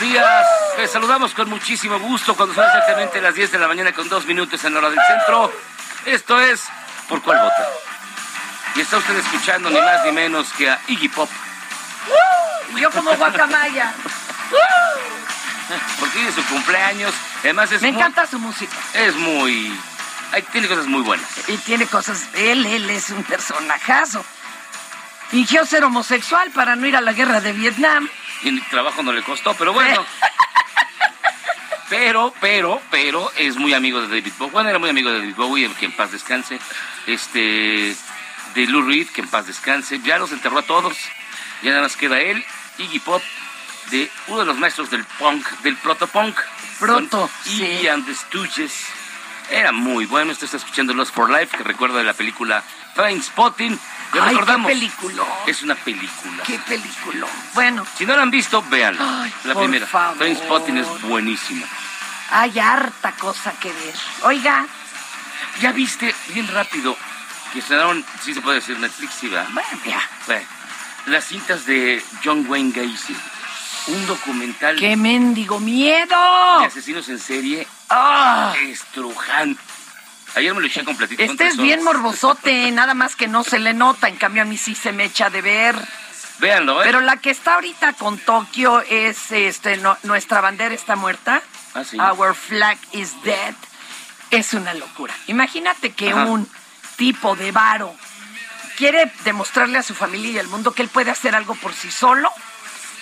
Días. Les saludamos con muchísimo gusto cuando son exactamente las 10 de la mañana con dos minutos en la hora del centro. Esto es ¿Por cuál vota? Y está usted escuchando ni más ni menos que a Iggy Pop. Yo como guacamaya. Porque es su cumpleaños. Además es Me muy, encanta su música. Es muy... ay, tiene cosas muy buenas. Y tiene cosas. Él, él es un personajazo. Fingió ser homosexual para no ir a la guerra de Vietnam. Y el trabajo no le costó, pero bueno. Pero, pero, pero es muy amigo de David Bowie. Bueno, era muy amigo de David Bowie, que en paz descanse. Este, de Lou Reed, que en paz descanse. Ya los enterró a todos. Ya nada más queda él, Iggy Pop, de uno de los maestros del punk, del protopunk. Proto, Con sí. Iggy and the Stooges. Era muy bueno. Usted está escuchando Lost for Life, que recuerda de la película Train Spotting. Ya Ay, recordamos. qué película. Es una película. Qué película. Bueno, Si no la han visto, véanla. Ay, la por primera. favor. Trainspotting es buenísima. hay harta cosa que ver. Oiga, Ya viste, bien rápido, que estrenaron, sí se puede decir Netflix, sí, ¿verdad? bueno, ya. Bueno, las cintas de John Wayne Gacy. Un documental ¡Qué mendigo miedo! de asesinos en serie ¡Ah! estrujante. Ayer me lo eché completito. Este es bien morbosote, nada más que no se le nota, en cambio a mí sí se me echa de ver. Véanlo, ¿eh? Pero la que está ahorita con Tokio es, este, no- nuestra bandera está muerta. Ah, sí. Our flag is dead. Es una locura. Imagínate que Ajá. un tipo de varo quiere demostrarle a su familia y al mundo que él puede hacer algo por sí solo.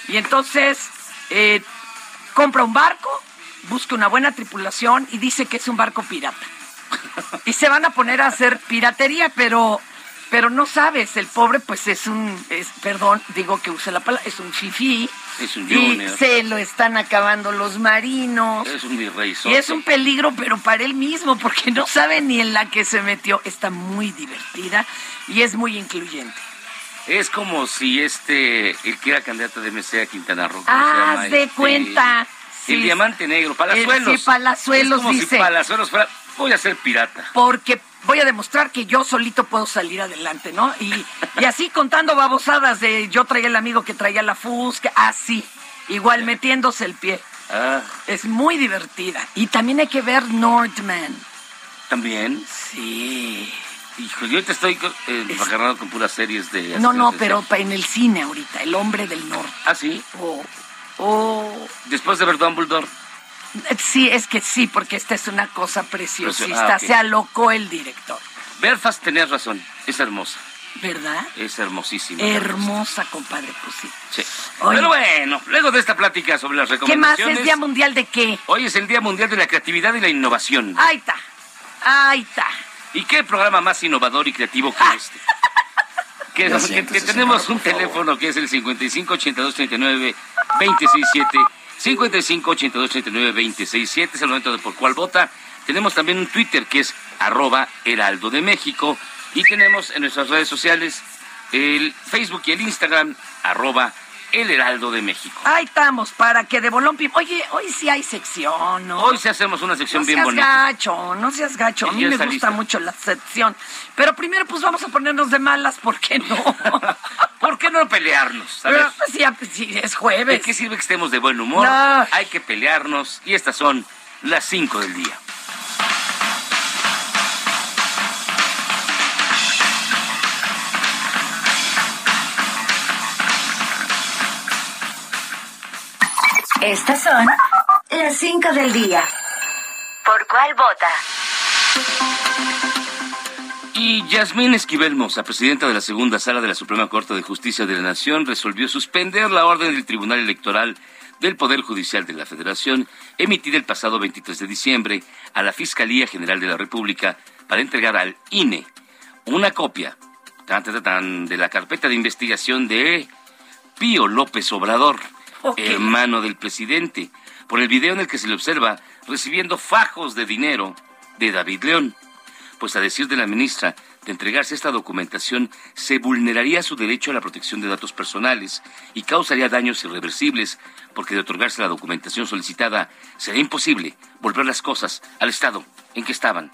Y entonces eh, compra un barco, busca una buena tripulación y dice que es un barco pirata. Y se van a poner a hacer piratería, pero pero no sabes, el pobre pues es un, es- perdón, digo que use la palabra, es un fifí. Es un y junior. se lo están acabando los marinos. Es un virrey Y es un peligro, pero para él mismo, porque no sabe ni en la que se metió. Está muy divertida y es muy incluyente. Es como si este, el que era candidato de MC a Quintana Roo. ¿cómo se llama? de Este, cuenta. El Sí. diamante negro, Palazuelos. Sí, Palazuelos es como dice. si Palazuelos fuera, voy a ser pirata. Porque voy a demostrar que yo solito puedo salir adelante, ¿no? Y, y así contando babosadas de yo traía el amigo que traía la Fusca, así, igual metiéndose el pie. Ah, Es muy divertida. Y también hay que ver Northman. también. Sí. Hijo, yo ahorita estoy eh, agarrado con puras series de... No, no, pero en el cine ahorita, El Hombre del Norte. Ah, sí. O, o- Después de ver Dumbledore. sí, es que sí, porque esta es una cosa preciosista. Ah, ok. Se alocó el director, Belfast tenías razón. Es hermosa. ¿verdad? Es hermosísima. Hermosa, compadre, pues sí. Pero bueno, luego de esta plática sobre las ¿Qué más? recomendaciones... ¿Es Día Mundial de qué? Hoy es el Día Mundial de la Creatividad y la Innovación. Ahí está, ahí está. ¿Y qué programa más innovador y creativo que este? Que, tenemos un teléfono que es el 55 82 39 267 55 82 39 267 es el momento de por cuál vota. Tenemos también un Twitter que es arroba heraldo de México y tenemos en nuestras redes sociales el Facebook y el Instagram arroba el heraldo de México. Ahí estamos, para que de bolón Oye, hoy sí hay sección, ¿no? Hoy sí hacemos una sección no bien seas bonita. gacho, no seas gacho. A mí me gusta lista. mucho la sección. Pero primero, pues vamos a ponernos de malas, ¿por qué no? ¿Por qué no pelearnos? A ver. Pero, pues, ya, pues, sí, es jueves. ¿De qué sirve que estemos de buen humor? No. Hay que pelearnos y estas son las 5 del día. Estas son las 5 del día. ¿Por cuál vota? Y Yasmín Esquivel Moza, presidenta de la segunda sala de la Suprema Corte de Justicia de la Nación, resolvió suspender la orden del Tribunal Electoral del Poder Judicial de la Federación, emitida el pasado 23 de diciembre a la Fiscalía General de la República para entregar al INE una copia de la carpeta de investigación de Pío López Obrador, Ok. hermano del presidente, por el video en el que se le observa recibiendo fajos de dinero de David León. Pues a decir de la ministra, de entregarse esta documentación se vulneraría su derecho a la protección de datos personales y causaría daños irreversibles, porque de otorgarse la documentación solicitada sería imposible volver las cosas al estado en que estaban.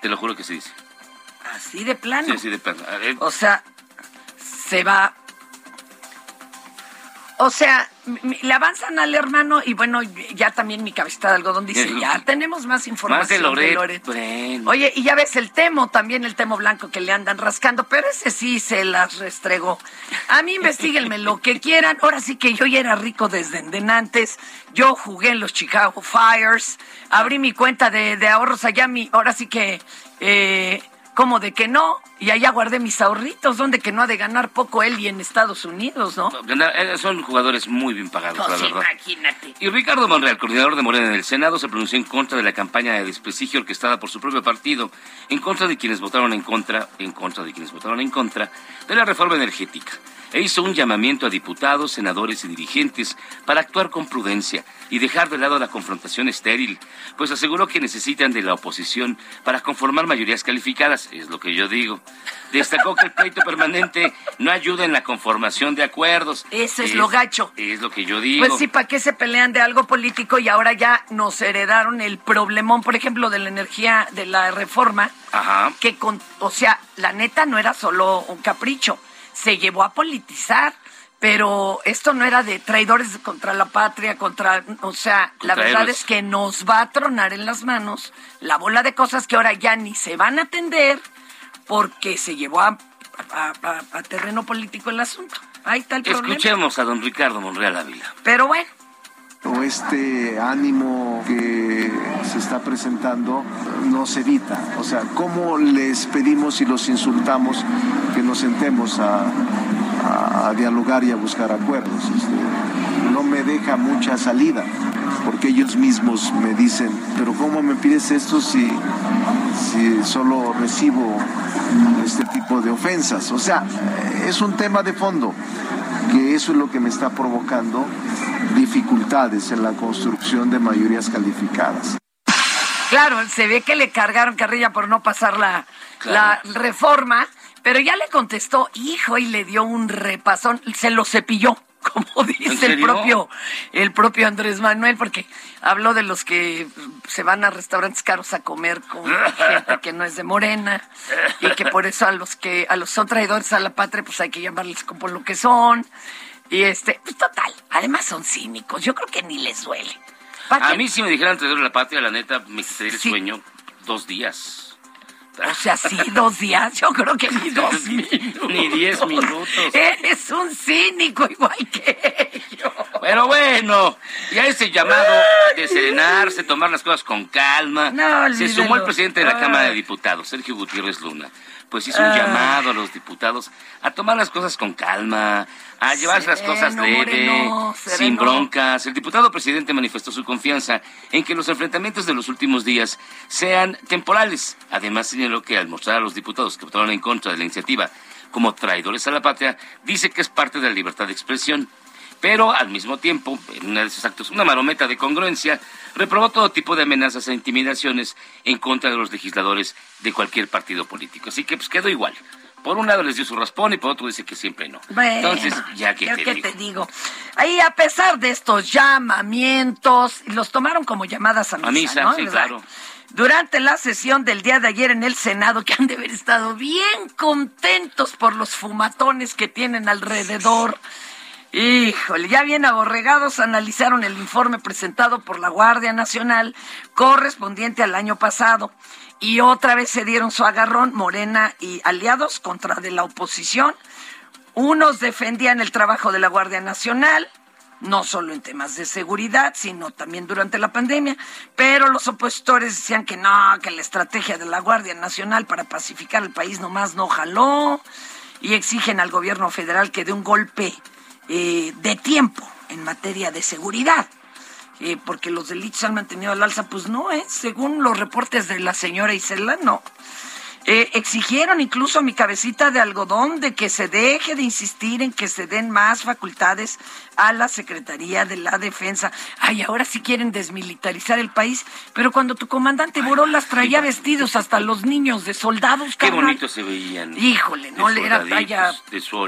Te lo juro que se dice. Así de plano. Sí, sí, de plano. Ver, O sea, se va. O sea, le avanzan al hermano y bueno, ya también mi cabecita de algodón dice, ya tenemos más información. Más de Loret. Loret. Bueno. Oye, y ya ves el temo, también el temo blanco que le andan rascando, pero ese sí se las restregó. A mí investiguenme lo que quieran. Ahora sí que yo ya era rico desde antes. Yo jugué en los Chicago Fires, abrí mi cuenta de, de ahorros allá, mi, ahora sí que, eh, como de que no, y allá guardé mis ahorritos, donde que no ha de ganar poco él y en Estados Unidos, ¿no? Eh, Son jugadores muy bien pagados, la Pues verdad. imagínate. Y Ricardo Monreal, coordinador de Morena en el Senado, se pronunció en contra de la campaña de desprestigio orquestada por su propio partido, en contra de quienes votaron en contra, en contra de quienes votaron en contra de la reforma energética. E hizo un llamamiento a diputados, senadores y dirigentes para actuar con prudencia y dejar de lado la confrontación estéril, pues aseguró que necesitan de la oposición para conformar mayorías calificadas, es lo que yo digo. Destacó que el pleito permanente no ayuda en la conformación de acuerdos. Ese es lo gacho. Es lo que yo digo. Pues sí, ¿para qué se pelean de algo político y ahora ya nos heredaron el problemón, por ejemplo, de la energía, de la reforma? Ajá. Que con, o sea, la neta no era solo un capricho, se llevó a politizar, pero esto no era de traidores contra la patria, contra, o sea, la verdad héroes. es que nos va a tronar en las manos la bola de cosas que ahora ya ni se van a atender porque se llevó a, a- a- a terreno político el asunto. Ahí está el problema. Escuchemos a don Ricardo Monreal Ávila. Pero bueno. O este ánimo que se está presentando nos evita. O sea, ¿cómo les pedimos y los insultamos que nos sentemos a, dialogar y a buscar acuerdos? Este, no me deja mucha salida, porque ellos mismos me dicen, pero ¿cómo me pides esto si, si solo recibo este tipo de ofensas? O sea, es un tema de fondo que eso es lo que me está provocando dificultades en la construcción de mayorías calificadas. Claro, se ve que le cargaron carrilla por no pasar la, Claro. la reforma, pero ya le contestó, hijo, y le dio un repasón, se lo cepilló, como dice el propio, el propio Andrés Manuel, porque habló de los que se van a restaurantes caros a comer con gente que no es de Morena, y que por eso a los que, a los son traidores a la patria, pues hay que llamarles como lo que son. Y este, pues total, además son cínicos, yo creo que ni les duele. ¿Pa' A mí si me dijeran traidor de la patria, la neta, me quitaría el Sí. sueño dos días. O sea, sí, dos días. Yo creo que ni dos minutos. Ni diez minutos. Eres un cínico igual que yo. Pero bueno, ya ese llamado de serenarse, tomar las cosas con calma. No, se sumó el presidente de la Cámara de Diputados, Sergio Gutiérrez Luna. Pues hizo un llamado a los diputados a tomar las cosas con calma, a llevarse las cosas leve, sin broncas. El diputado presidente manifestó su confianza en que los enfrentamientos de los últimos días sean temporales. Además, señaló que al mostrar a los diputados que votaron en contra de la iniciativa como traidores a la patria, dice que es parte de la libertad de expresión pero al mismo tiempo, en una de esos actos, una marometa de congruencia, reprobó todo tipo de amenazas e intimidaciones en contra de los legisladores de cualquier partido político. Así que pues quedó igual. Por un lado les dio su raspón y por otro dice que siempre no. Entonces, ya que, te, digo. Ahí, a pesar de estos llamamientos, los tomaron como llamadas a misa, a misa sí, claro. Durante la sesión del día de ayer en el Senado, que han de haber estado bien contentos por los fumatones que tienen alrededor Híjole, ya bien aborregados analizaron el informe presentado por la Guardia Nacional correspondiente al año pasado y otra vez se dieron su agarrón Morena y aliados contra de la oposición. Unos defendían el trabajo de la Guardia Nacional, no solo en temas de seguridad, sino también durante la pandemia, pero los opositores decían que no, que la estrategia de la Guardia Nacional para pacificar el país nomás no jaló y exigen al gobierno federal que dé un golpe eh, de tiempo en materia de seguridad. Eh, porque los delitos han mantenido al alza, pues no, ¿eh? según los reportes de la señora Isela, no. Eh, exigieron incluso a mi cabecita de algodón de que se deje de insistir en que se den más facultades a la Secretaría de la Defensa. Ay, ahora sí quieren desmilitarizar el país, pero cuando tu comandante las traía vestidos hasta los niños de soldados, Qué bonito se veían. Híjole, no le era talla,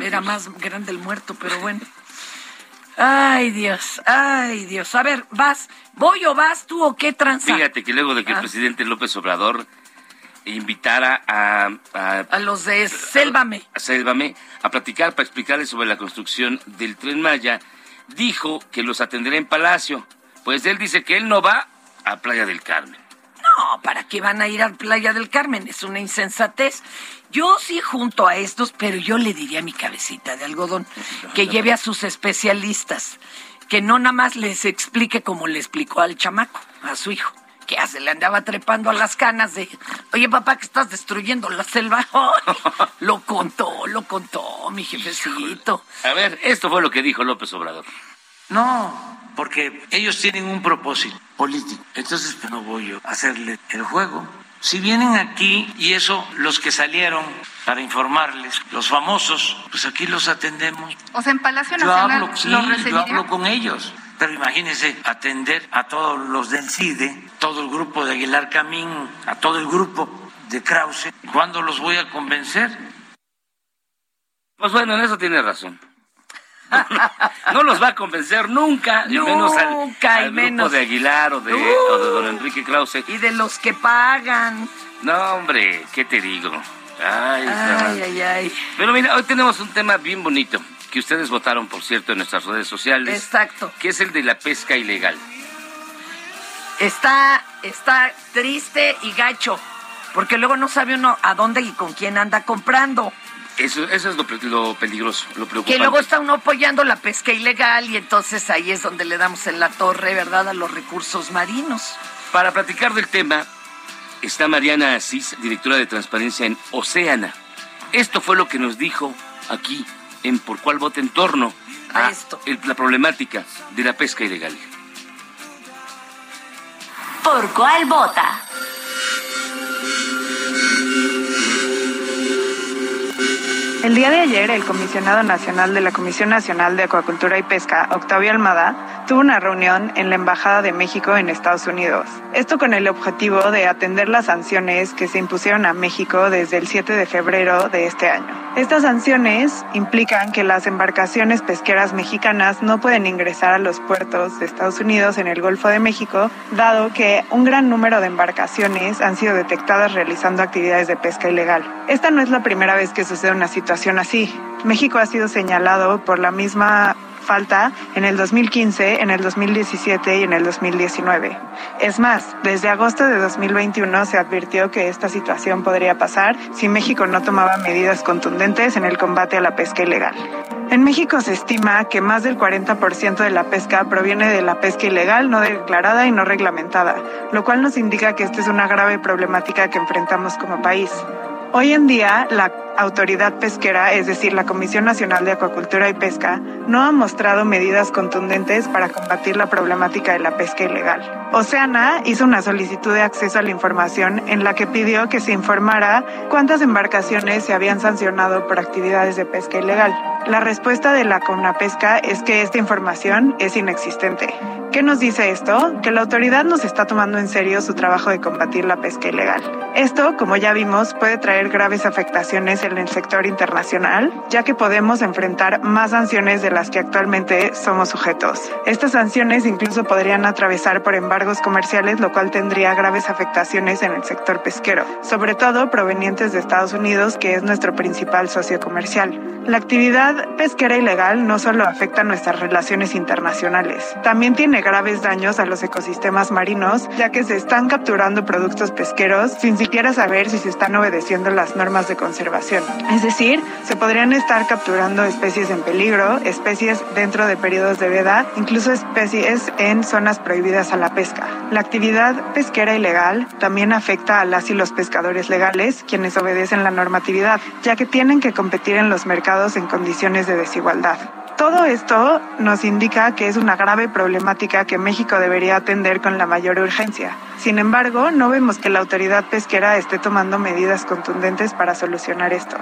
era más grande el muerto, pero bueno. Ay, Dios, ay, Dios. A ver, vas, voy o vas tú o qué tranza. Fíjate que luego de que el ah. presidente López Obrador invitara a... A, los de Sélvame. A, Sélvame a platicar para explicarles sobre la construcción del Tren Maya. Dijo que los atenderá en Palacio. Pues él dice que él no va a Playa del Carmen. No, ¿para qué van a ir a Playa del Carmen? Es una insensatez. Yo sí junto a estos, pero yo le diría a mi cabecita de algodón que lleve a sus especialistas, que no nada más les explique como le explicó al chamaco, a su hijo ¿qué hace? Le andaba trepando a las canas de, oye papá, que estás destruyendo la selva. lo contó, lo contó mi jefecito. A ver, esto fue lo que dijo López Obrador. No, porque ellos tienen un propósito político. Entonces pues, no voy a hacerle el juego. Si vienen aquí, y eso los que salieron para informarles, los famosos, pues aquí los atendemos. O sea, en Palacio Nacional yo hablo, sí, yo hablo con ellos. Pero imagínense atender a todos los del CIDE, todo el grupo de Aguilar Camín, a todo el grupo de Krause. ¿Cuándo los voy a convencer? Pues bueno, en eso tiene razón. no los va a convencer nunca, y menos al, al grupo de Aguilar o de, don Enrique Krause. Y de los que pagan. No, hombre, ¿qué te digo? Ay, ay, ay, ay. Pero mira, hoy tenemos un tema bien bonito que ustedes votaron, por cierto, en nuestras redes sociales. Exacto. Que es el de la pesca ilegal. Está, está triste y gacho, porque luego no sabe uno a dónde y con quién anda comprando. Eso, eso es lo, peligroso, lo preocupante. Que luego está uno apoyando la pesca ilegal y entonces ahí es donde le damos en la torre, ¿verdad?, a los recursos marinos. Para platicar del tema está Mariana Asís, directora de Transparencia en Océana. Esto fue lo que nos dijo aquí en por cuál vota en torno a, Esto. la problemática de la pesca ilegal. ¿Por cuál vota? El día de ayer, el comisionado nacional de la Comisión Nacional de Acuacultura y Pesca, Octavio Almada, tuvo una reunión en la Embajada de México en Estados Unidos. Esto con el objetivo de atender las sanciones que se impusieron a México desde el 7 de febrero de este año. Estas sanciones implican que las embarcaciones pesqueras mexicanas no pueden ingresar a los puertos de Estados Unidos en el Golfo de México, dado que un gran número de embarcaciones han sido detectadas realizando actividades de pesca ilegal. Esta no es la primera vez que sucede una situación así. México ha sido señalado por la misma falta en el 2015, en el 2017 y en el 2019. Es más, desde agosto de 2021 se advirtió que esta situación podría pasar si México no tomaba medidas contundentes en el combate a la pesca ilegal. En México se estima que más del 40% de la pesca proviene de la pesca ilegal, no declarada y no reglamentada, lo cual nos indica que esta es una grave problemática que enfrentamos como país. Hoy en día, la autoridad pesquera, es decir, la Comisión Nacional de Acuacultura y Pesca, no ha mostrado medidas contundentes para combatir la problemática de la pesca ilegal. Oceana hizo una solicitud de acceso a la información en la que pidió que se informara cuántas embarcaciones se habían sancionado por actividades de pesca ilegal. La respuesta de la CONAPESCA es que esta información es inexistente. ¿Qué nos dice esto? Que la autoridad nos está tomando en serio su trabajo de combatir la pesca ilegal. Esto, como ya vimos, puede traer graves afectaciones en el sector internacional, ya que podemos enfrentar más sanciones de las que actualmente somos sujetos. Estas sanciones incluso podrían atravesar por embargos comerciales, lo cual tendría graves afectaciones en el sector pesquero, sobre todo provenientes de Estados Unidos, que es nuestro principal socio comercial. La actividad pesquera ilegal no solo afecta nuestras relaciones internacionales, también tiene graves daños a los ecosistemas marinos, ya que se están capturando productos pesqueros sin siquiera saber si se están obedeciendo las normas de conservación. Es decir, se podrían estar capturando especies en peligro, especies dentro de periodos de veda, incluso especies en zonas prohibidas a la pesca. La actividad pesquera ilegal también afecta a las y los pescadores legales, quienes obedecen la normatividad, ya que tienen que competir en los mercados en condiciones de desigualdad. Todo esto nos indica que es una grave problemática que México debería atender con la mayor urgencia. Sin embargo, no vemos que la autoridad pesquera esté tomando medidas contundentes para solucionar esto.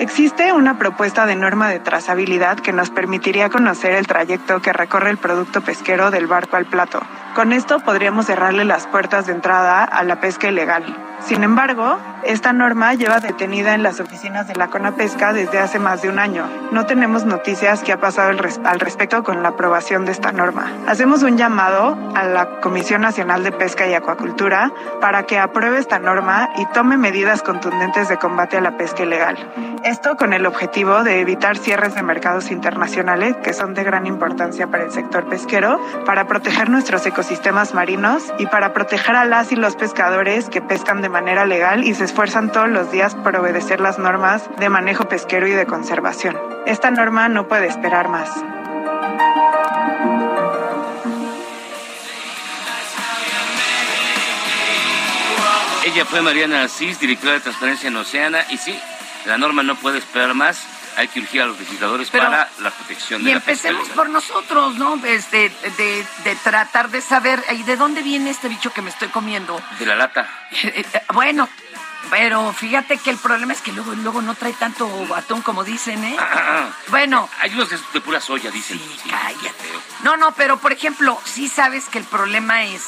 Existe una propuesta de norma de trazabilidad que nos permitiría conocer el trayecto que recorre el producto pesquero del barco al plato. Con esto podríamos cerrarle las puertas de entrada a la pesca ilegal. Sin embargo, esta norma lleva detenida en las oficinas de la CONAPESCA desde hace más de un año. No tenemos noticias que ha pasado al respecto con la aprobación de esta norma. Hacemos un llamado a la Comisión Nacional de Pesca y Acuacultura para que apruebe esta norma y tome medidas contundentes de combate a la pesca ilegal. Esto con el objetivo de evitar cierres de mercados internacionales que son de gran importancia para el sector pesquero, para proteger nuestros ecosistemas marinos y para proteger a las y los pescadores que pescan de manera legal y se esfuerzan todos los días por obedecer las normas de manejo pesquero y de conservación. Esta norma no puede esperar más. Ella fue Mariana Asís, directora de Transparencia en Oceana, y sí, la norma no puede esperar más. Hay que urgir a los legisladores para la protección de y la empecemos por nosotros, ¿no? Este, de, de tratar de saber, ¿y de dónde viene este bicho que me estoy comiendo? De la lata. bueno, pero fíjate que el problema es que luego, luego no trae tanto atún como dicen, ¿eh? bueno. Hay unos de, de pura soya, dicen. Sí, cállate. No, no, pero por ejemplo, sí sabes que el problema es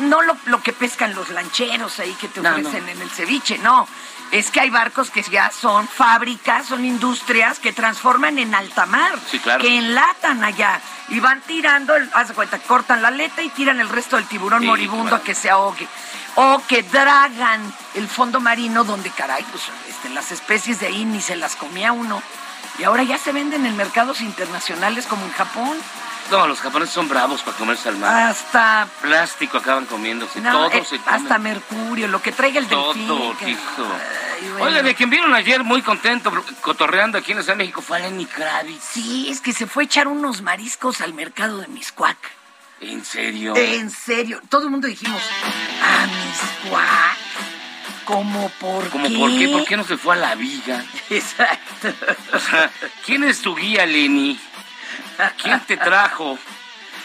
no lo, lo que pescan los lancheros ahí que te No, ofrecen no. en el ceviche, no. Es que hay barcos que ya son fábricas, son industrias que transforman en alta mar, Sí, claro. que enlatan allá y van tirando, el- haz de cuenta, cortan la aleta y tiran el resto del tiburón Sí, moribundo claro. a que se ahogue. O que dragan el fondo marino donde, caray, pues este, las especies de ahí ni se las comía uno. Y ahora ya se venden en mercados internacionales como en Japón. No, los japoneses son bravos para comerse al mar. Hasta Plástico acaban comiéndose. No, todo eh, se come. hasta mercurio, lo que traiga el Todo, delfín. que- hijo. Ay, bueno. Oiga, de quien vieron ayer muy contento, cotorreando aquí en la Ciudad de México, fue a Lenny Kravitz. Sí, es que se fue a echar unos mariscos al mercado de Miscuac. ¿En serio? En serio, todo el mundo dijimos, a Miscuac. ¿Cómo por ¿Cómo qué? por qué? ¿Por qué no se fue a la viga? Exacto. O sea, ¿quién es tu guía, Lenny? ¿Quién te trajo?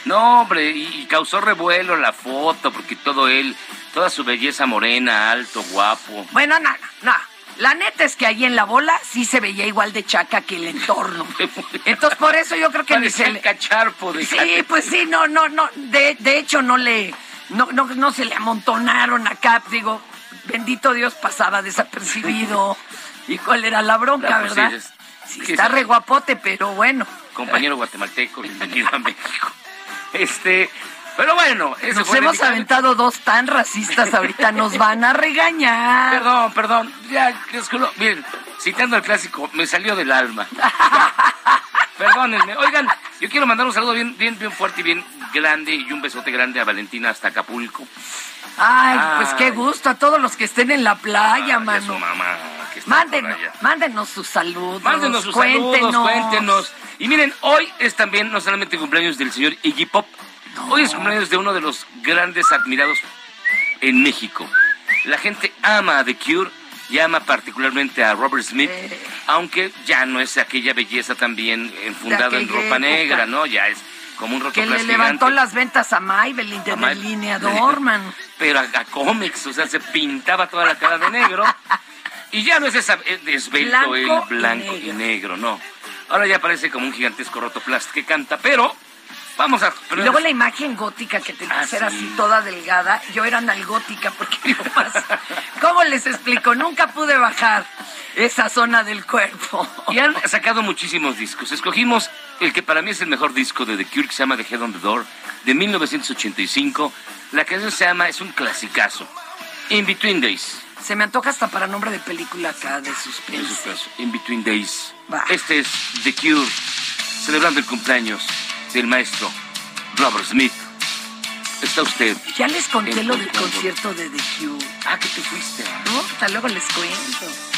No, hombre, y, causó revuelo la foto, porque todo él, toda su belleza morena, alto, guapo. Bueno, no, no, no. La neta es que ahí en la bola sí se veía igual de chaca que el entorno. Entonces, por eso yo creo que ni se el le... cacharpo de Sí, pues sí, no, no, no. De, de hecho, no le. No, no, no se le amontonaron acá. Digo, bendito Dios, pasaba desapercibido. ¿Y cuál era la bronca, pues verdad? sí, es- Sí, sí, está re guapote, pero bueno. Compañero guatemalteco, bienvenido a México. Este, pero bueno, ese Nos hemos aventado dos tan racistas ahorita, nos van a regañar. Perdón, perdón. Ya, disculpa. Miren, citando el clásico, me salió del alma. Perdónenme. Oigan, Yo quiero mandar un saludo bien, bien, bien fuerte y bien grande y un besote grande a Valentina hasta Acapulco. Ay, pues qué gusto a todos los que estén en la playa, Ay, mano. mamá, que está Mándenos, mándenos sus saludos. Mándenos sus cuéntenos. saludos, cuéntenos. Y miren, hoy es también no solamente cumpleaños del señor Iggy Pop, hoy es cumpleaños de uno de los grandes admirados en México. La gente ama a The Cure y ama particularmente a Robert Smith, Eh. aunque ya no es aquella belleza también enfundada en ropa época. negra, ¿no? Ya es como un Que le levantó gigante. las ventas a Maybelline de delineador, man. pero a, a cómics, o sea, se pintaba toda la cara de negro. Y ya no es esa eh, esbelto, Blanco el y blanco y negro. negro. no. Ahora ya parece como un gigantesco rotoplast que canta, pero vamos a... Y luego la imagen gótica que tenía Ah, que ser sí. así toda delgada. Yo era analgótica porque. ¿Cómo les explico? Nunca pude bajar esa zona del cuerpo. Y han sacado muchísimos discos. Escogimos el que para mí es el mejor disco de The Cure, que se llama The Head on the Door, de 1985. La canción se llama, es un clasicazo, In Between Days. Se me antoja hasta para nombre de película acá de En suspense. su caso, In Between Days. Este es The Cure, celebrando el cumpleaños del maestro Robert Smith. Está usted. Ya les conté lo del concierto de The Cure. Ah, que te fuiste. ¿No? Hasta luego les cuento.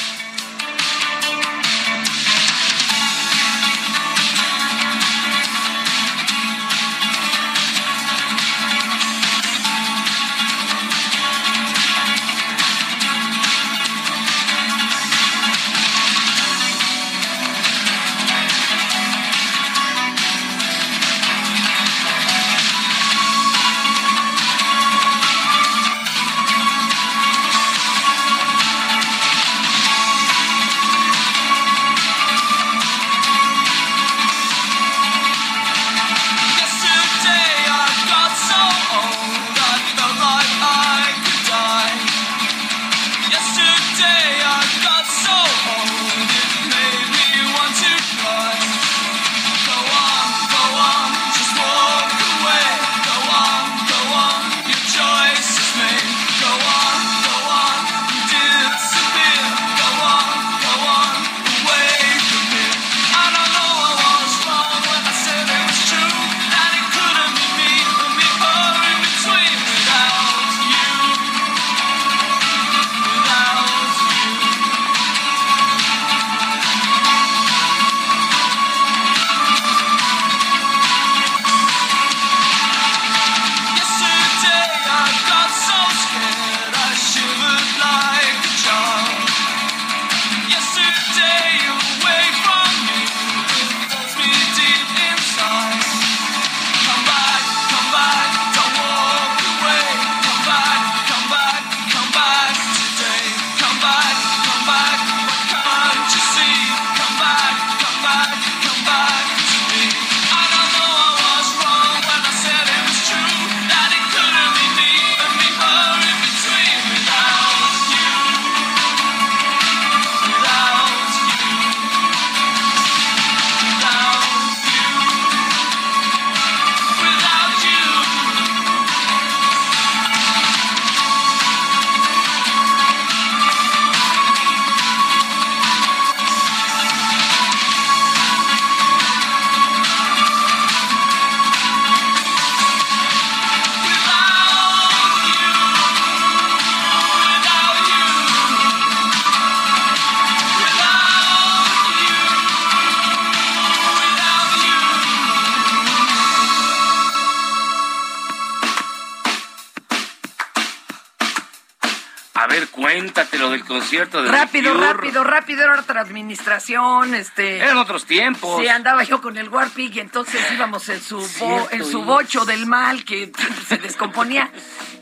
Lo del concierto de Rápido, rápido, rápido. Era otra administración, este... Eran otros tiempos. Sí, andaba yo con el Warpig y entonces íbamos en su, bo- en su bocho del mal que se descomponía.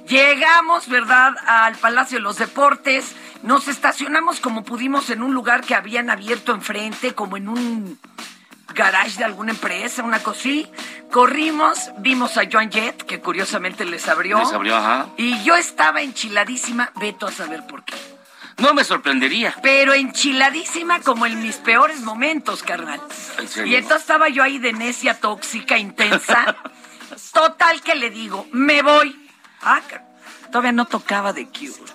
Llegamos, ¿verdad?, al Palacio de los Deportes. Nos estacionamos como pudimos en un lugar que habían abierto enfrente, como en un garage de alguna empresa, una cosa así. Corrimos, vimos a Joan Jett, que curiosamente les abrió. Les abrió, ajá. Y yo estaba enchiladísima, veto a saber por qué. No me sorprendería. Pero enchiladísima como en mis peores momentos, carnal. Y entonces estaba yo ahí de necia, tóxica, intensa. Total que le digo, me voy. Ah, todavía no tocaba de Cure.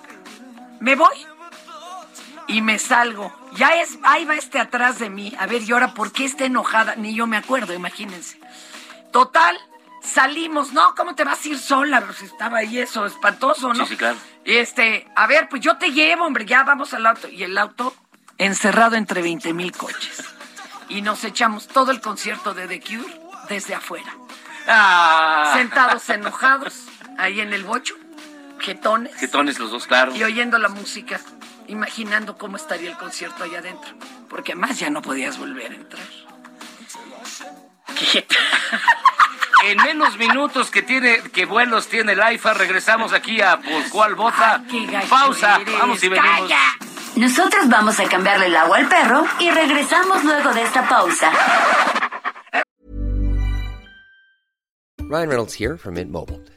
Me voy. y me salgo. Ya es, ahí va este atrás de mí. A ver, ¿y ahora por qué está enojada? Ni yo me acuerdo, imagínense. Total, salimos. No, ¿cómo te vas a ir sola? Pues estaba ahí eso, espantoso, ¿no? Sí, sí, claro. Este, a ver, pues yo te llevo, hombre, ya vamos al auto. Y el auto encerrado entre 20 mil coches. Y nos echamos todo el concierto de The Cure desde afuera. Ah. Sentados enojados, ahí en el bocho, jetones. Jetones los dos, claro. Y oyendo la música, imaginando cómo estaría el concierto allá adentro. Porque además ya no podías volver a entrar. En menos minutos que tiene, que vuelos tiene el AIFA, regresamos aquí a Por Cuál Vota. Pausa, vamos y venimos. Nosotros vamos a cambiarle el agua al perro y regresamos luego de esta pausa. Ryan Reynolds here from Mint Mobile.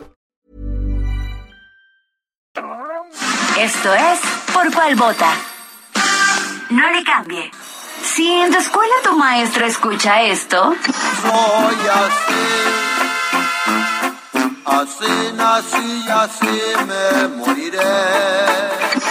Esto es Por Cuál Vota. No le cambie. Si en tu escuela tu maestra escucha esto, Soy así, así nací así me moriré.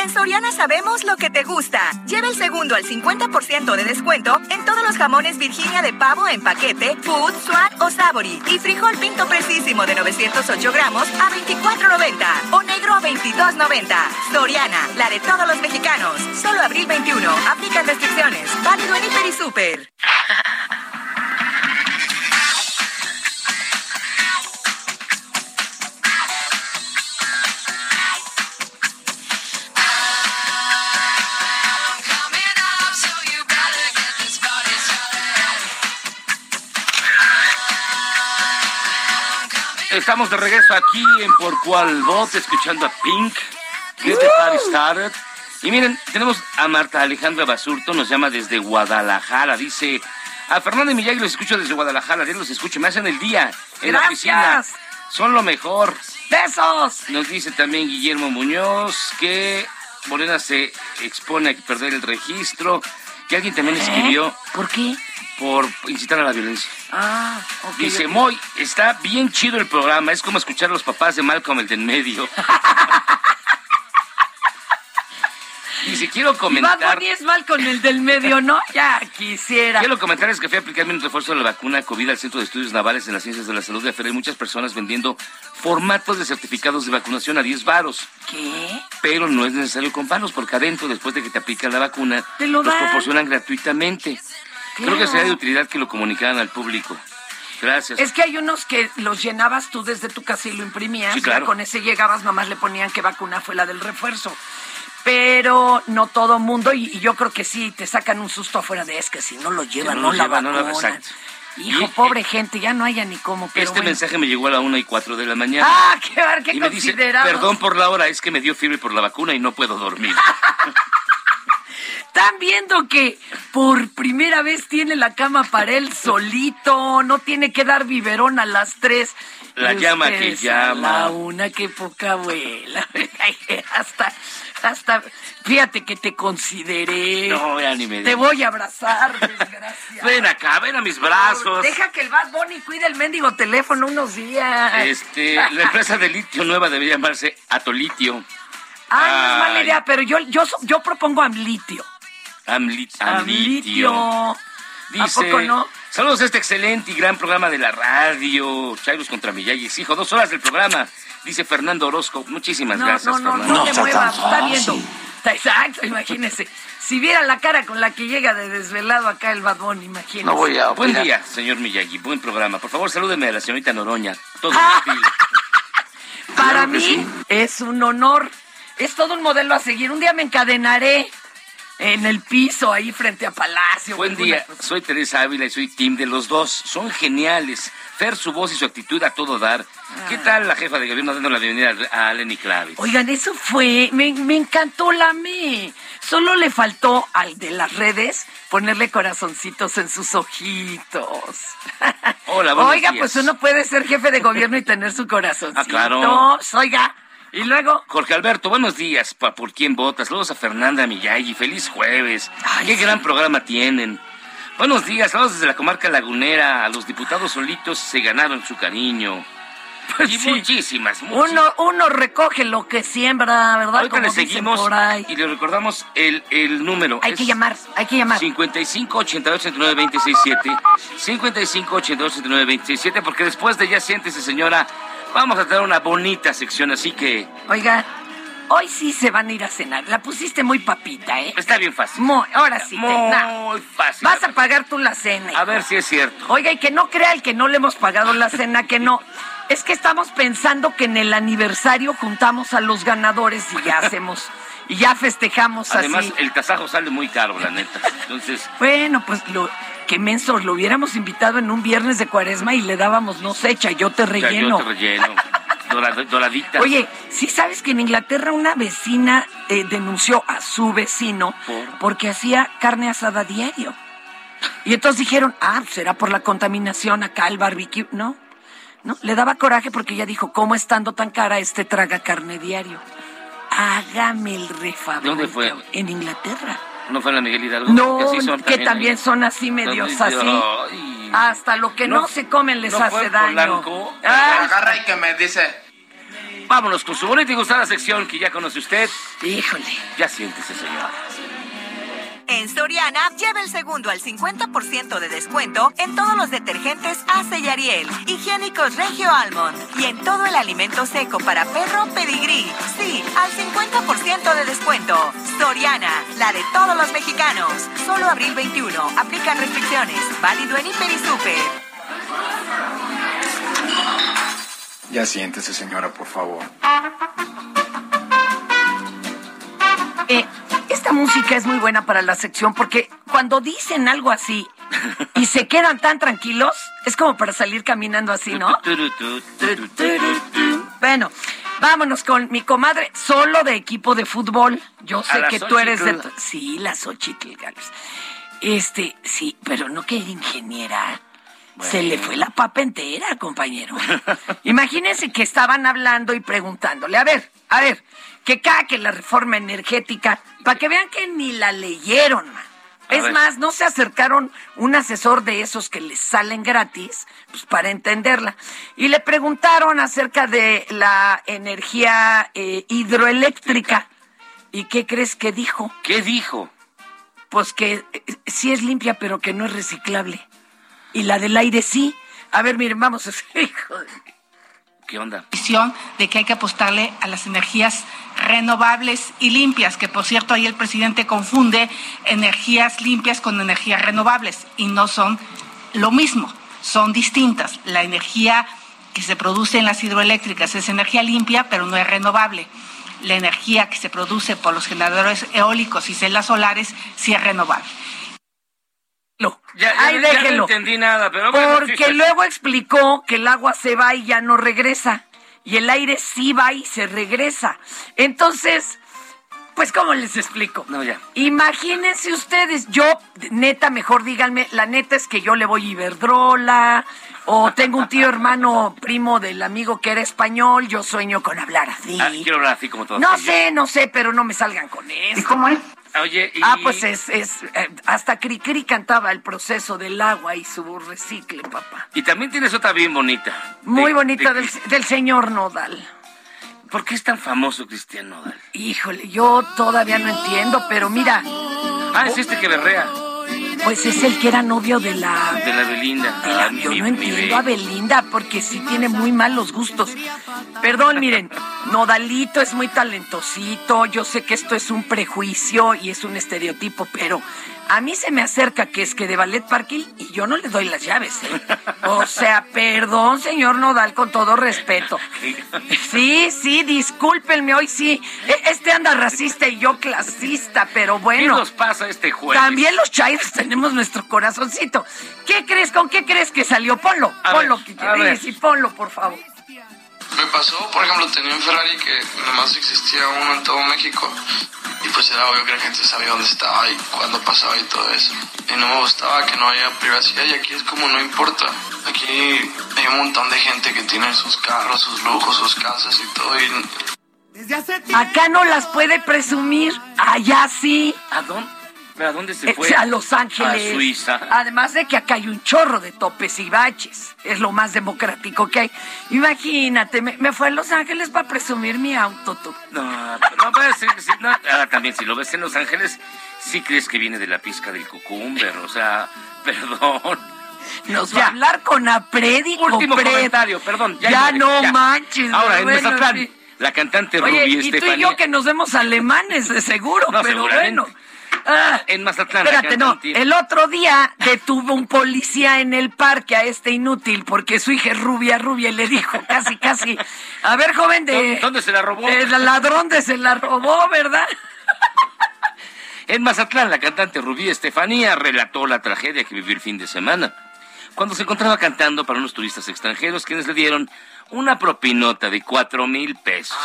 En Soriana sabemos lo que te gusta. Lleva el segundo al 50% de descuento en todos los jamones Virginia de pavo en paquete, Food, Swan o Savory. Y frijol pinto precisísimo de 908 gramos a 24.90 o negro a 22.90. Soriana, la de todos los mexicanos. Solo abril 21. Aplican restricciones. Válido en Hiper y Super. Estamos de regreso aquí en Por Cuál Voto, escuchando a Pink, Get the Party Started. Y miren, tenemos a Marta Alejandra Basurto, nos llama desde Guadalajara. Dice, a Fernando y Miyagi los escucho desde Guadalajara, Dios los escucho, me hacen el día en la oficina. Son lo mejor. ¡Besos! Nos dice también Guillermo Muñoz que Morena se expone a perder el registro. Que alguien también escribió. ¿Por qué? Por incitar a la violencia. Ah, ok. Dice. Moy, está bien chido el programa. Es como escuchar a los papás de Malcolm, el de en medio. Dice, quiero Y Bad comentar... Bunny es mal con el del medio, ¿no? Ya quisiera. Quiero comentar es que fui a aplicarme un refuerzo de la vacuna COVID al Centro de Estudios Navales en las Ciencias de la Salud de Aferrey. Hay muchas personas vendiendo formatos de certificados de vacunación a 10 varos. ¿Qué? Pero no es necesario comprarlos porque adentro, después de que te aplican la vacuna, Te lo los dan. proporcionan gratuitamente. Creo que sería de utilidad que lo comunicaran al público. Gracias. Es que hay unos que los llenabas tú desde tu casa y lo imprimías. Sí, claro. y con ese llegabas, nomás le ponían que vacuna fue la del refuerzo. Pero no todo mundo, y, y yo creo que sí, te sacan un susto afuera de es que si no lo llevan, no no, lo la llevan, no la-. Hijo, Y- pobre gente, ya no haya ni cómo. Pero este bueno. mensaje me llegó a la 1 y 4 de la mañana. ¡Ah, qué, bar- qué y me dice, perdón por la hora, es que me dio fiebre por la vacuna y no puedo dormir. Están viendo que por primera vez tiene la cama para él solito, no tiene que dar biberón a las tres. La Y llama que llama. La una, qué poca abuela. hasta, hasta, fíjate que te consideré. No, ya ni me Te voy a abrazar, desgracia. Ven acá, ven a mis brazos. Deja que el Bad Bunny cuide el mendigo teléfono unos días. Este, la empresa de litio nueva debería llamarse Atolitio. Ah, no es mala Ay. idea, pero yo, yo, yo propongo a litio. Amlit- Amlitio. Amlitio. Dice, ¿A poco no? saludos a este excelente y gran programa de la radio, Chairos contra Miyagi. Hijo, dos horas del programa, dice Fernando Orozco. Muchísimas No, gracias, no, no, Fernando. no, te muevas, está viendo. Está exacto, imagínese. Si viera la cara con la que llega de desvelado acá el Badón, imagínese. Buen día, señor Miyagi. Buen programa. Por favor, salúdeme a la señorita Noroña. Todo Ah. Para Claro mí sí. es un honor. Es todo un modelo a seguir. Un día me encadenaré en el piso ahí frente a Palacio. Buen día, cosa. soy Teresa Ávila y soy team de los dos. Son geniales. Fer, su voz y su actitud a todo dar. ¿Qué Ah. tal la jefa de gobierno dando la bienvenida a Lenny Kravitz? Oigan, eso fue, me, me encantó la me. Solo le faltó al de las redes ponerle corazoncitos en sus ojitos. Hola, Oiga, días. pues uno puede ser jefe de gobierno y tener su corazoncito. Ah, claro. Oiga, y luego, Jorge Alberto, buenos días. Pa, ¿Por quién votas? Saludos a Fernanda Miyagi. Feliz jueves. Qué gran programa tienen. Buenos días. Saludos desde la comarca lagunera. A los diputados solitos se ganaron su cariño. Pues y sí. muchísimas, muchísimas. uno, uno recoge lo que siembra, ¿verdad? Ahorita le seguimos y le recordamos el, el número. Hay Es que llamar, hay que llamar. 55 88 89 267 55 88 89 267 porque después de ya siéntese señora vamos a tener una bonita sección así que Oiga, hoy sí se van a ir a cenar. La pusiste muy papita, ¿eh? está bien fácil Muy, ahora sí. te- muy fácil Vas a pagar tú la cena. a ver si es cierto Oiga, y que no crea el que no le hemos pagado la cena, que no. Es que estamos pensando que en el aniversario juntamos a los ganadores y ya hacemos, y ya festejamos además así. el tasajo sale muy caro la neta entonces Bueno, pues lo que mensos, lo hubiéramos invitado en un viernes de cuaresma y le dábamos, no sé, chayote relleno. yo te relleno dorad- doradita Oye, ¿sí sabes que en Inglaterra una vecina eh, denunció a su vecino porque hacía carne asada diario? Y entonces dijeron, ah, será por la contaminación acá, el barbecue. No, no, le daba coraje porque ella dijo, ¿cómo estando tan cara este traga carne diario? Hágame el refavor. ¿Dónde fue? En Inglaterra. no fue la Miguel Hidalgo No, Que así son que también ahí. son así medios así. Ay. Hasta lo que no, No- se comen les no fue hace en daño. Polanco. Ah, Agarra y que me dice. vámonos con su bonita y gustada sección que ya conoce usted híjole. ya siéntese señora En Soriana, lleva el segundo al 50% de descuento en todos los detergentes Ace y Ariel, higiénicos Regio Almond y en todo el alimento seco para perro Pedigrí. Sí, al 50% de descuento. Soriana, la de todos los mexicanos. Solo abril 21. Aplican restricciones. Válido en Hiper y Super. Ya siéntese, señora, por favor. Eh, esta música es muy buena para la sección porque cuando dicen algo así y se quedan tan tranquilos, es como para salir caminando así, ¿no? Bueno, vámonos con mi comadre, solo de equipo de fútbol. Yo sé que tú eres de... Sí, la Xochitl Gálvez. Este, sí, pero no que era ingeniera. Se le fue la papa entera, compañero. Imagínense que estaban hablando y preguntándole, a ver, a ver, que cada que la reforma energética, para que vean que ni la leyeron. man. Es más, no se acercaron un asesor de esos que les salen gratis, pues para entenderla. Y le preguntaron acerca de la energía eh, hidroeléctrica. ¿Y qué crees que dijo? ¿qué dijo? Pues que eh, sí es limpia, pero que no es reciclable. Y la del aire sí. A ver, miren, vamos a hijo de- ¿qué visión de que hay que apostarle a las energías renovables y limpias, que por cierto ahí el presidente confunde energías limpias con energías renovables y no son lo mismo, son distintas. La energía que se produce en las hidroeléctricas es energía limpia, pero no es renovable. La energía que se produce por los generadores eólicos y celdas solares sí es renovable. Lo- Ya, ya Ay, no- ya no déjelo. entendí nada, pero bueno, Porque luego explicó que el agua se va y ya no regresa. Y el aire sí va y se regresa. Entonces, pues, ¿cómo les explico? No, ya. Imagínense ustedes, yo, neta, mejor díganme, la neta es que yo le voy a Iberdrola, o tengo un tío hermano primo del amigo que era español, yo sueño con hablar así. Ah, quiero hablar así como todos No ellos. sé, no sé, pero no me salgan con eso. cómo es? Oye, y... Ah, pues es, es eh, hasta Cricri cantaba el proceso del agua y su recicle, papá. Y también tienes otra bien bonita. Muy De- bonita de- del, del señor Nodal. ¿Por qué es tan famoso Cristian Nodal? Híjole, yo todavía no entiendo, pero mira, Ah, es este que berrea. Pues es el que era novio de la... De la Belinda. de la- Ah, yo mi- no entiendo a be- Belinda porque sí tiene muy malos gustos. Perdón, miren, Nodalito es muy talentosito, yo sé que esto es un prejuicio y es un estereotipo, pero a mí se me acerca que es que de ballet parking y yo no le doy las llaves, ¿eh? O sea, perdón, señor Nodal, con todo respeto. Sí, sí, discúlpenme, hoy sí. E- Este anda racista y yo clasista, pero ¿Qué bueno. nos pasa este jueves? También los chairos tenemos nuestro corazoncito. ¿Qué crees? ¿Con qué crees que salió? Ponlo, A ponlo, ver, ver. sí, ponlo, por favor. Me pasó, por ejemplo, tenía un Ferrari que nomás existía uno en todo México y pues era obvio que la gente sabía dónde estaba y cuándo pasaba y todo eso. Y no me gustaba que no haya privacidad y aquí es como no importa. Aquí hay un montón de gente que tiene sus carros, sus lujos, sus casas y todo y Acá no las puede presumir, allá sí. ¿A dónde? ¿Pero a dónde se Eh, fue? A Los Ángeles. A Suiza. Además de que acá hay un chorro de topes y baches. Es lo más democrático que hay. Imagínate, me, me fue a Los Ángeles para presumir mi auto, tú. No, no que sí, no. Ah, también, si lo ves en Los Ángeles, sí crees que viene de la pizca del cucumber. O sea, perdón. Nos va a hablar con Apredi, Último Copred. comentario, perdón. Ya, Ya, no ya. manches. Ahora, en Mazatlán, sí. la cantante Oye, Rubí y tú y yo que nos vemos alemanes, de seguro, No, pero bueno. Ah, En Mazatlán, Espérate, no. El otro día detuvo un policía en el parque a este inútil porque su hija es rubia, rubia, y le dijo casi, casi, a ver, joven de... ¿Dónde- se la robó? El ladrón de se la robó, ¿verdad? En Mazatlán, la cantante Rubí Estefanía relató la tragedia que vivió el fin de semana, cuando se encontraba cantando para unos turistas extranjeros quienes le dieron una propinota de cuatro mil pesos.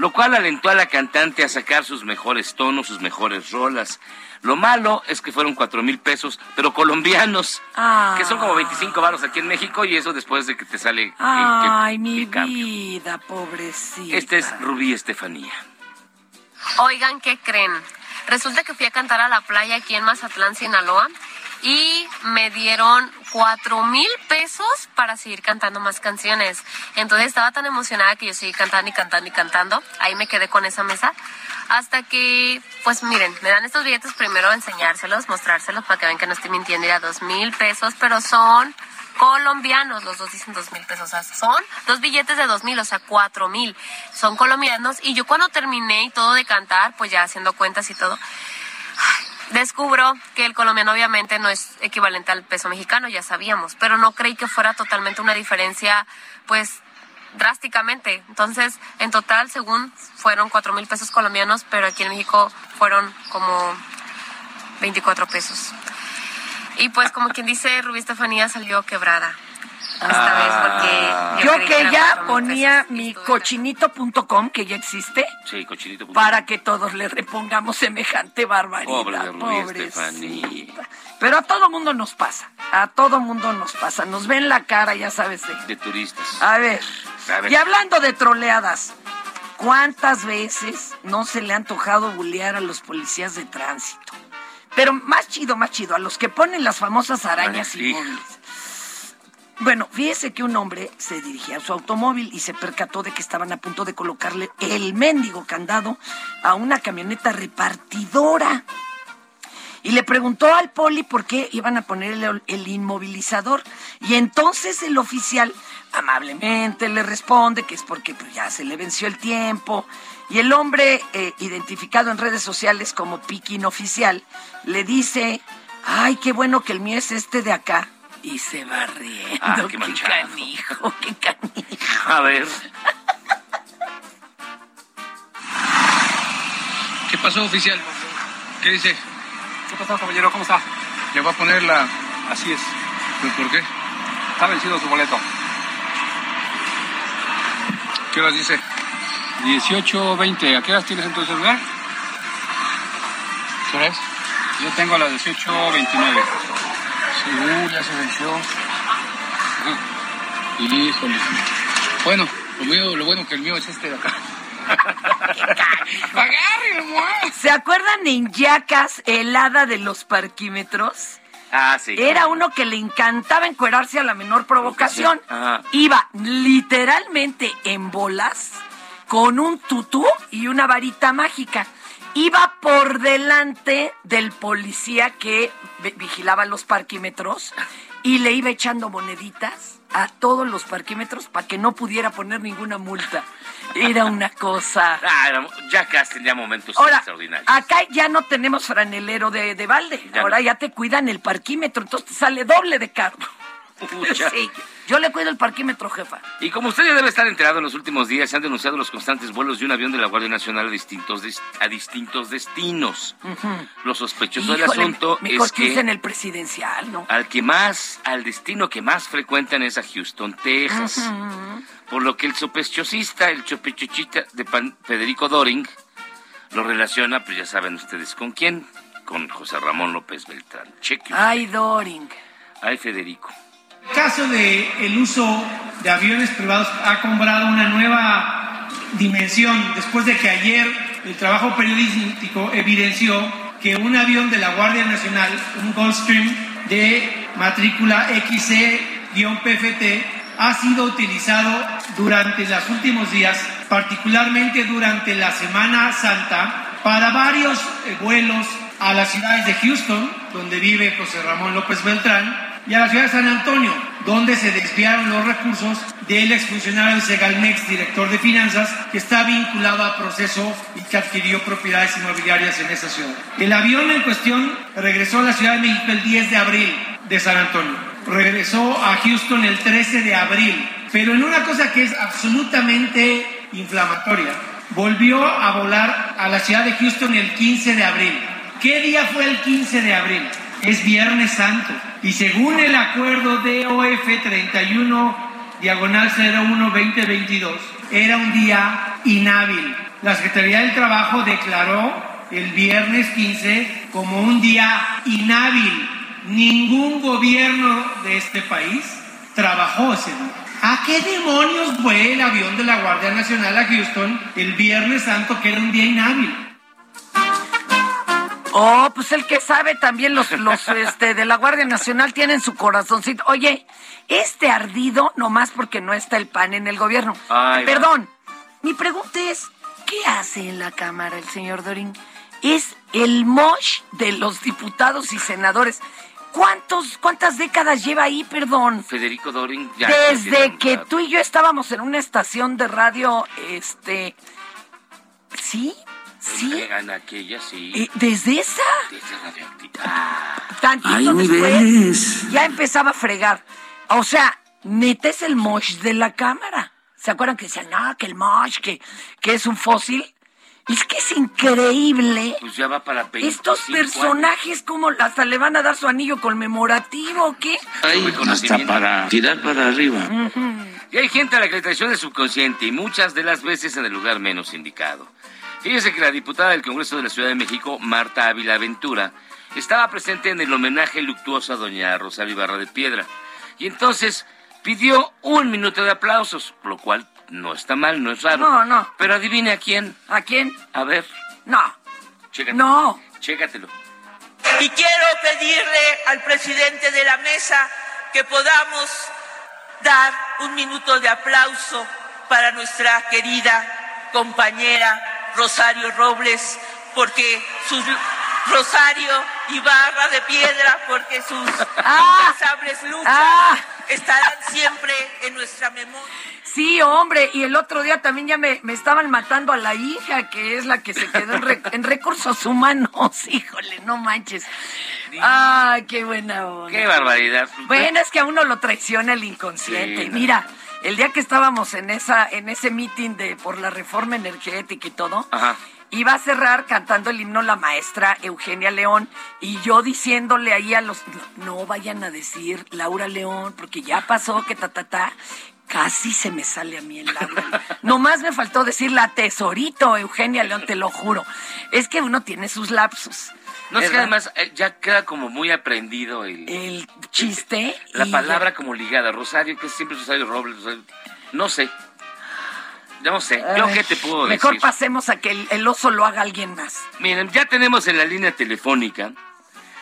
Lo cual alentó a la cantante a sacar sus mejores tonos, sus mejores rolas. Lo malo es que fueron cuatro mil pesos, pero colombianos, Ah. que son como 25 varos aquí en México y eso después de que te sale el- Ay, el- mi el cambio. vida, pobrecita. Esta es Rubí Estefanía. Oigan, ¿qué creen? Resulta que fui a cantar a la playa aquí en Mazatlán, Sinaloa, y me dieron cuatro mil pesos para seguir cantando más canciones. Entonces estaba tan emocionada que yo seguí cantando y cantando y cantando. Ahí me quedé con esa mesa. Hasta que, pues miren, me dan estos billetes primero enseñárselos, mostrárselos para que vean que no estoy mintiendo. Era dos mil pesos, pero son colombianos, los dos dicen dos mil pesos, o sea, son dos billetes de dos mil, o sea, cuatro mil, son colombianos, y yo cuando terminé y todo de cantar, pues ya haciendo cuentas y todo, descubro que el colombiano obviamente no es equivalente al peso mexicano, ya sabíamos, pero no creí que fuera totalmente una diferencia, pues drásticamente. Entonces, en total, según fueron cuatro mil pesos colombianos, pero aquí en México fueron como 24 pesos. Y pues como quien dice, Rubí Estefanía salió quebrada. Esta vez porque Yo creí que ya ponía mi cochinito.com, que ya existe, Sí, cochinito. para que todos le repongamos semejante barbaridad. Pobre. Pero a todo mundo nos pasa, a todo mundo nos pasa. Nos ven la cara, ya sabes de... De turistas. A ver, A ver. y hablando de troleadas, ¿cuántas veces no se le ha antojado bulear a los policías de tránsito? Pero más chido, más chido, a los que ponen las famosas arañas Ay, inmóviles. Bueno, fíjese que un hombre se dirigía a su automóvil y se percató de que estaban a punto de colocarle el mendigo candado a una camioneta repartidora. Y le preguntó al poli por qué iban a poner el, el inmovilizador. Y entonces el oficial amablemente le responde que es porque pues, ya se le venció el tiempo. Y el hombre, eh, identificado en redes sociales como Piquín Oficial, le dice, ay, qué bueno que el mío es este de acá. Y se va riendo. Ah, qué canijo, qué canijo. A ver. ¿Qué pasó, oficial? ¿Qué dice? ¿Qué pasó, caballero? ¿Cómo está? ¿Ya va a ponerla? Así es. ¿Pero por qué? Está vencido su boleto. ¿Qué horas dice? 18.20. ¿A qué horas tienes en tu celular? ¿Qué hora es? Yo tengo a las 18.29. Sí, ya se venció. Híjole. Bueno, lo, mío, lo bueno que el mío es este de acá. ¿Se acuerdan en Yacas, el hada de los parquímetros? Ah, sí. Era uno que le encantaba encuerarse a la menor provocación. Iba literalmente en bolas con un tutú y una varita mágica. Iba por delante del policía que vi- vigilaba los parquímetros y le iba echando moneditas a todos los parquímetros para que no pudiera poner ninguna multa. Era una cosa. Ah, era- Jackass tenía momentos Ahora, extraordinarios. acá ya no tenemos franelero de, de balde. Ya Ahora no. ya te cuidan el parquímetro, entonces te sale doble de caro. Pucha. Sí, yo le cuido el parquímetro, jefa. Y como usted ya debe estar enterado en los últimos días, se han denunciado los constantes vuelos de un avión de la Guardia Nacional a distintos, des- a distintos destinos. Lo sospechoso del asunto mejor es que usen el presidencial, ¿no? al que más, al destino que más frecuentan es a Houston, Texas. Por lo que el sospechosista, el chopechochita de Pan- Federico Doring, lo relaciona, pues ya saben ustedes con quién, con José Ramón López Beltrán. Cheque. Ay, Doring. Ay, Federico. El caso del uso de aviones privados ha cobrado una nueva dimensión después de que ayer el trabajo periodístico evidenció que un avión de la Guardia Nacional, un Gulfstream de matrícula XC-PFT, ha sido utilizado durante los últimos días, particularmente durante la Semana Santa, para varios vuelos a las ciudades de Houston, donde vive José Ramón López Beltrán, y a la ciudad de San Antonio, donde se desviaron los recursos del exfuncionario de Segalmex, director de finanzas, que está vinculado a proceso y que adquirió propiedades inmobiliarias en esa ciudad. El avión en cuestión regresó a la Ciudad de México el 10 de abril de San Antonio. Regresó a Houston el 13 de abril, pero en una cosa que es absolutamente inflamatoria, volvió a volar a la ciudad de Houston el 15 de abril. ¿Qué día fue el 15 de abril? Es Viernes Santo. Y según el acuerdo DOF 31 diagonal 01 2022, era un día inhábil. La Secretaría del Trabajo declaró el viernes 15 como un día inhábil. Ningún gobierno de este país trabajó ese día. ¿A qué demonios fue el avión de la Guardia Nacional a Houston el Viernes Santo, que era un día inhábil? Oh, pues el que sabe también los, los este, de la Guardia Nacional tienen su corazoncito. Oye, este ardido nomás porque no está el PAN en el gobierno. Ay, Perdón, mi pregunta es, ¿qué hace en la Cámara el señor Dorín? Es el mosh de los diputados y senadores. ¿Cuántos, ¿Cuántas décadas lleva ahí, perdón? Federico Doring ya Desde que tú y yo estábamos en una estación de radio, este... ¿Sí? ¿Sí? En aquella, sí. Eh, ¿Desde esa? Desde radioactiva. Tantito Hay después, niveles. ya empezaba a fregar. O sea, neta es el mosh de la cámara. ¿Se acuerdan que decían, no, que el mosh, que, que es un fósil? Es que es increíble. Pues ya va para 25 Estos personajes, como hasta le van a dar su anillo conmemorativo, ¿o qué? Hay hasta para tirar para arriba. Y hay gente a la que le traiciona el subconsciente y muchas de las veces en el lugar menos indicado. Fíjese que la diputada del Congreso de la Ciudad de México, Marta Ávila Ventura, estaba presente en el homenaje luctuoso a doña Rosario Ibarra de Piedra. Y entonces pidió un minuto de aplausos, lo cual no está mal, no es raro. No, no. Pero adivine a quién. ¿A quién? A ver, No, chécatelo. no. Chécatelo. Y quiero pedirle al presidente de la mesa que podamos dar un minuto de aplauso para nuestra querida compañera Rosario Robles, porque sus Rosario Ibarra de Piedra, porque sus Ah. incansables luchas Ah. estarán siempre en nuestra memoria. Sí, hombre, y el otro día también ya me, me estaban matando a la hija, que es la que se quedó en, rec- en recursos humanos. Híjole, no manches. Ay, qué buena onda. Qué barbaridad. Bueno, es que a uno lo traiciona el inconsciente. Sí, no. Mira, el día que estábamos en esa, en ese meeting de por la reforma energética y todo, Ajá. iba a cerrar cantando el himno la maestra Eugenia León y yo diciéndole ahí a los no, no vayan a decir Laura León porque ya pasó que ta ta ta casi se me sale a mí el Laura. Nomás me faltó decir la tesorito Eugenia León, te lo juro. Es que uno tiene sus lapsus. No es que ¿verdad? además eh, ya queda como muy aprendido el, el chiste la palabra como ligada. Rosario, que es siempre Rosario Robles. Rosario- no sé. Ya no sé. ¿Yo Ay, qué te puedo Mejor decir? pasemos a que el, el oso lo haga alguien más. Miren, ya tenemos en la línea telefónica.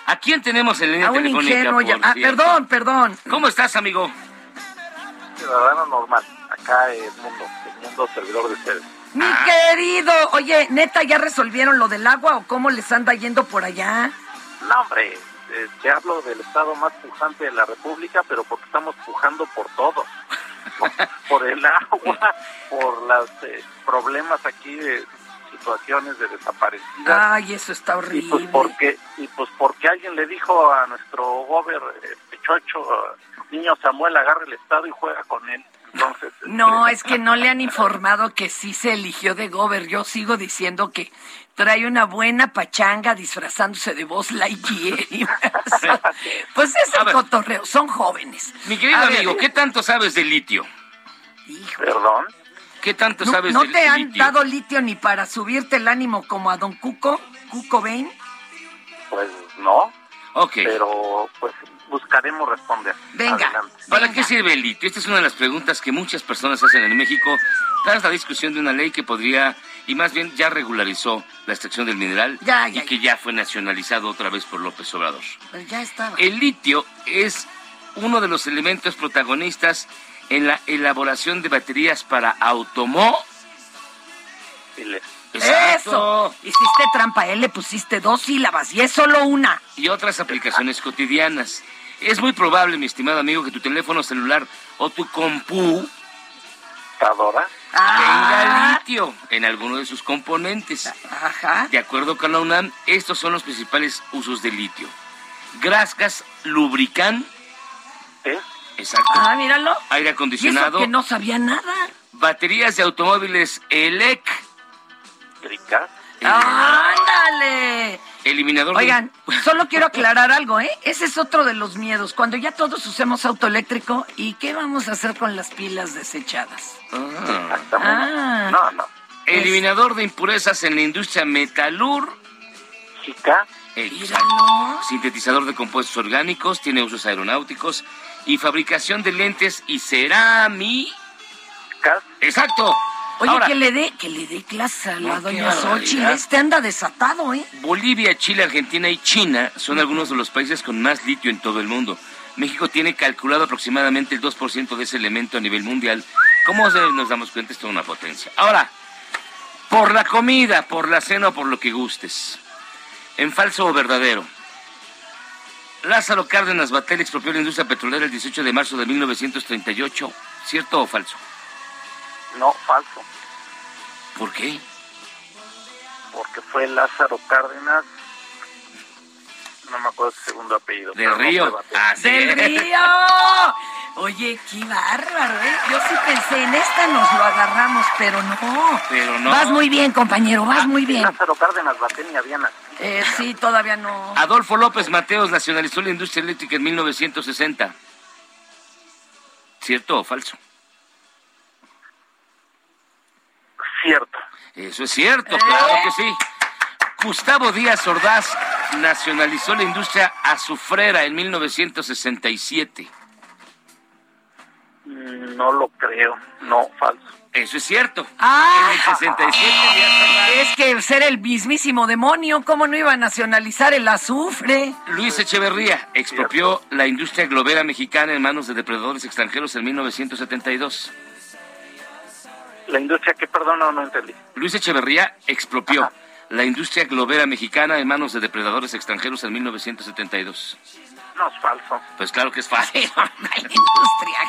¿A quién tenemos en la línea A un telefónica? ingenuo ya- por ah, perdón, perdón. ¿Cómo estás, amigo? ciudadano normal, acá el mundo, el mundo servidor de ustedes. Mi Ah. querido, oye, neta, ¿ya resolvieron lo del agua o cómo les anda yendo por allá? No, hombre, eh, te hablo del estado más pujante de la República, pero porque estamos pujando por todo. Por, por el agua, por los problemas aquí de situaciones de desaparecidas. Ay, eso está y pues horrible. porque y pues porque alguien le dijo a nuestro gober eh, Pechocho, eh, niño Samuel, agarra el estado y juega con él. Entonces, No, es que no le han informado que sí se eligió de Gober. Yo sigo diciendo que trae una buena pachanga disfrazándose de voz Lightyear. y más. pues es el cotorreo, son jóvenes. Mi querido A ver, amigo, ¿qué tanto sabes de litio? Perdón. ¿Qué tanto ¿No, sabes no de te han litio? dado litio ni para subirte el ánimo como a Don Cuco, Cuco Bain? pues no. Ok. Pero pues buscaremos responder. Venga. Adelante. ¿Para qué sirve el litio? Esta es una de las preguntas que muchas personas hacen en México tras la discusión de una ley que podría, y más bien ya regularizó la extracción del mineral Ya, y que ya fue nacionalizado otra vez por López Obrador. Pues ya estaba. El litio es uno de los elementos protagonistas en la elaboración de baterías para automóviles. Eso. Hiciste trampa, él le pusiste dos sílabas y es solo una. y otras aplicaciones cotidianas. Es muy probable, mi estimado amigo, que tu teléfono celular o tu compu tenga litio en alguno de sus componentes. Ajá. De acuerdo con la UNAM, estos son los principales usos del litio. Grasgas lubrican. Exacto. Ah, míralo. Aire Y eso acondicionado. que no sabía nada. Baterías de automóviles ELEC. ¡Ándale! Eliminador de- Oigan, solo quiero aclarar algo, ¿eh? Ese es otro de los miedos. Cuando ya todos usemos auto eléctrico, ¿y qué vamos a hacer con las pilas desechadas? Ah. Ah. No, no. Eliminador de impurezas en la industria metalúrgica. Exacto. Sintetizador de compuestos orgánicos, tiene usos aeronáuticos y fabricación de lentes y cerámica. Exacto. Oye, Ahora, que le dé, que le dé clase a la No, doña Xochitl. Este anda desatado, ¿eh? Bolivia, Chile, Argentina y China son algunos de los países con más litio en todo el mundo. México tiene calculado aproximadamente el 2% de ese elemento a nivel mundial. ¿Cómo nos damos cuenta? Esto es una potencia. Ahora, por la comida, por la cena o por lo que gustes. En falso o verdadero. Lázaro Cárdenas Batel expropió la industria petrolera el 18 de marzo de 1938. ¿Cierto o falso? No, falso. ¿Por qué? Porque fue Lázaro Cárdenas. No me acuerdo su segundo apellido. No Río. Ah, sí. ¡Del río! Oye, qué bárbaro, ¿eh? Yo sí pensé, en esta nos lo agarramos, pero no. Pero no. Vas muy bien, compañero, vas muy bien. Lázaro Cárdenas Batel y Aviana. Eh, sí, todavía no. Adolfo López Mateos nacionalizó la industria eléctrica en 1960. ¿Cierto o falso? Cierto. Eso es cierto, claro que sí. Gustavo Díaz Ordaz nacionalizó la industria azufrera en 1967. Mm, No lo creo. No, falso. Eso es cierto. Ah, En el 67 Díaz Ordaz. es que ser el mismísimo demonio, ¿cómo no iba a nacionalizar el azufre? Luis Echeverría expropió la industria globera mexicana en manos de depredadores extranjeros en 1972. La industria que, perdón, no, no entendí. Luis Echeverría expropió la industria globera mexicana en manos de depredadores extranjeros en 1972. No, es falso. Pues claro que es industria.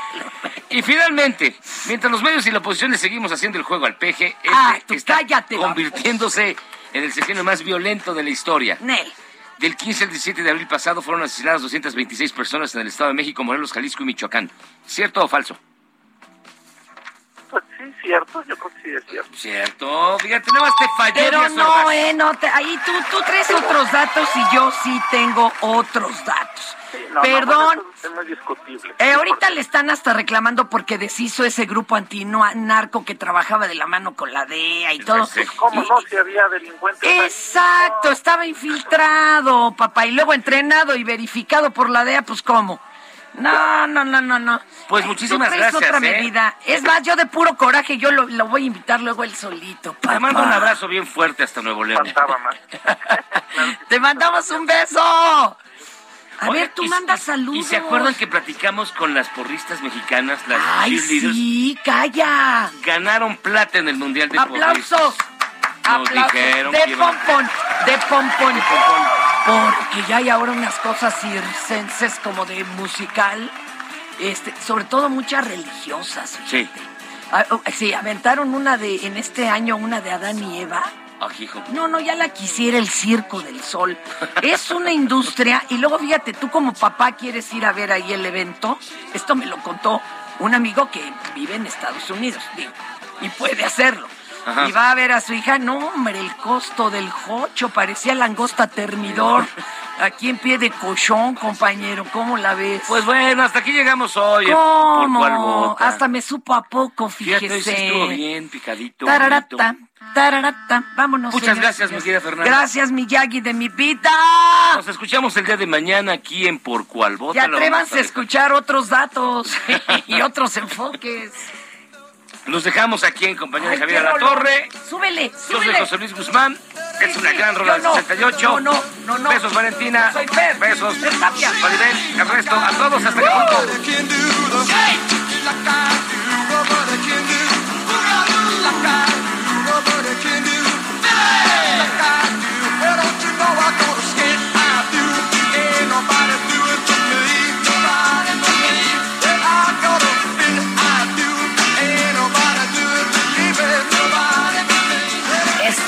Y finalmente, mientras los medios y la oposición le seguimos haciendo el juego al peje, este Ah, está cállate, vamos. convirtiéndose en el sexenio más violento de la historia. Nel. Del 15 al 17 de abril pasado fueron asesinadas 226 personas en el Estado de México, Morelos, Jalisco y Michoacán. ¿Cierto o falso? Pues sí, cierto. Yo creo que sí es cierto. Cierto. Fíjate, nada más te falló Pero no, eh, no, te- ahí tú, tú traes otros datos y yo sí tengo otros datos. No, Perdón. No, bueno, eso es muy discutible. Eh, ahorita le están hasta reclamando porque deshizo ese grupo antinarco que trabajaba de la mano con la DEA y todo. ¿Cómo no? Si había delincuentes. Exacto, estaba infiltrado, papá, y luego entrenado y verificado por la DEA, pues ¿cómo? No, no, no, no, no. Pues Tú muchísimas traes gracias. otra ¿eh? medida. Es más, yo de puro coraje, yo lo, lo voy a invitar luego él solito. Te mando un abrazo bien fuerte hasta Nuevo León. Faltaba más. Te mandamos un beso. A Oye, ver, tú y- mandas saludos. ¿Y se acuerdan que platicamos con las porristas mexicanas, las Ay, cheerleaders? sí, calla. Ganaron plata en el Mundial de Porristas. Nos Aplausos. dijeron De que iban- pompón, de pompón. Porque ya hay ahora unas cosas circenses como de musical, este, sobre todo muchas religiosas. Sí. Ah, oh, sí, aventaron una de, en este año, una de Adán y Eva. Ah. No, no, ya la quisiera el Circo del Sol. Es una industria y luego fíjate, tú como papá quieres ir a ver ahí el evento. Esto me lo contó un amigo que vive en Estados Unidos, digo, y puede hacerlo. Ajá. Y va a ver a su hija, no hombre, el costo del jocho, parecía langosta termidor. Aquí en pie de cochón, compañero, ¿cómo la ves? Pues bueno, hasta aquí llegamos hoy. ¿Por ¿Cómo? vota? Hasta me supo a poco, Fíjate, fíjese. estuvo bien, picadito. Tararata, tararata. Vámonos. Muchas gracias, mi querida Fernanda. Gracias, mi Yagi de mi vida. Nos escuchamos el día de mañana aquí en Por Cual Y Vota. Lo atrévanse a- escuchar otros datos y otros enfoques. Nos dejamos aquí en compañía de Javier La. Torre. Súbele, Yo soy súbele. José Luis Guzmán. Es una gran rola yo del no. 68. No, no, no, no. Besos, Valentina. Soy Fer. Besos. Fer Tapia. El resto, a todos hasta Acapulco.